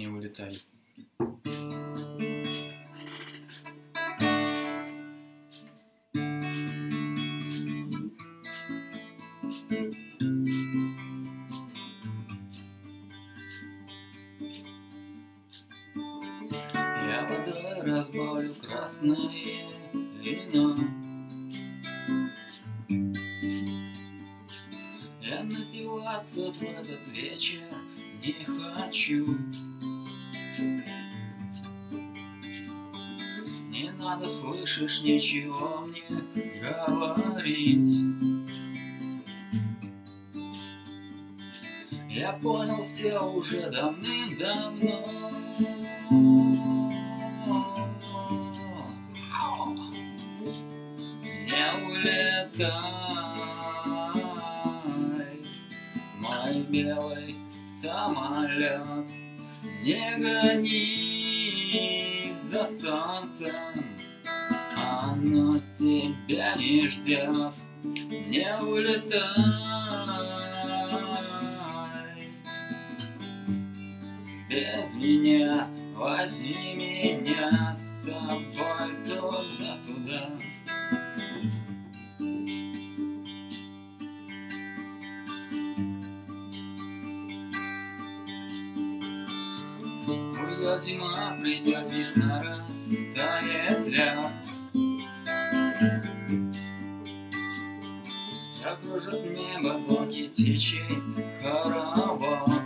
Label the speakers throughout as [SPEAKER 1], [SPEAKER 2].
[SPEAKER 1] не улетай. Я водой разбавлю красное вино Я напиваться в этот вечер не хочу надо, слышишь, ничего мне говорить. Я понял все уже давным-давно. Не улетай, мой белый самолет, Не гони за солнцем, оно тебя не ждет. Не улетай, без меня возьми меня с собой туда-туда. Уйдет зима, придет весна, растает лед. Закружит небо звуки птичий хоровод.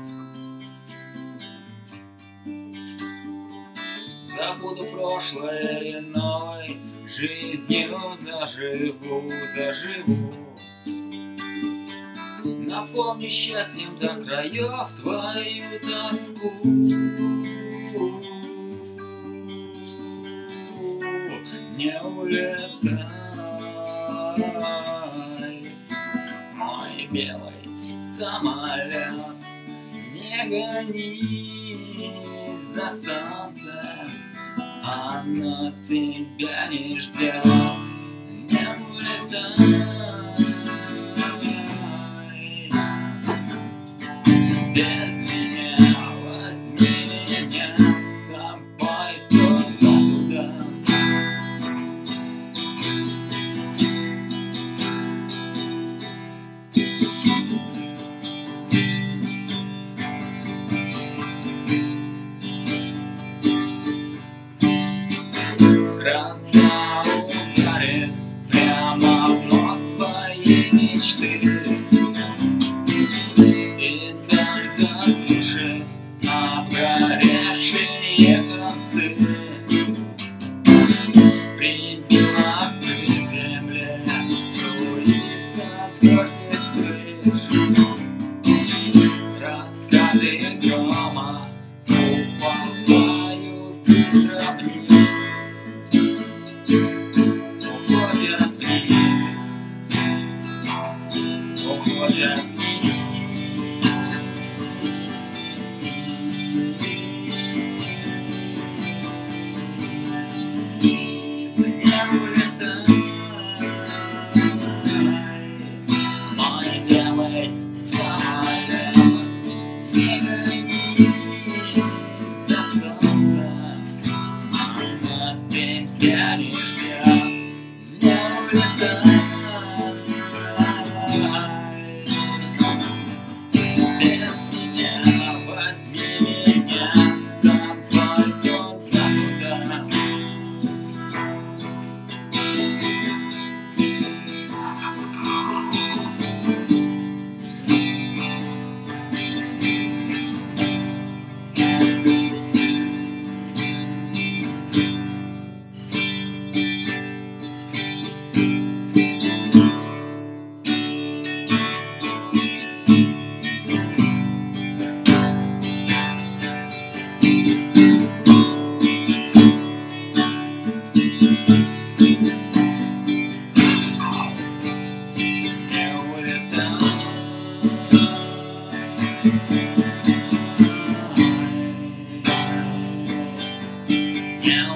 [SPEAKER 1] Забуду прошлое и новой жизнью заживу, заживу. Наполню счастьем до краев твою тоску. Самолет, не гони за солнцем, оно тебя не ждет. Не улетай. Amen. Не улетай улетай.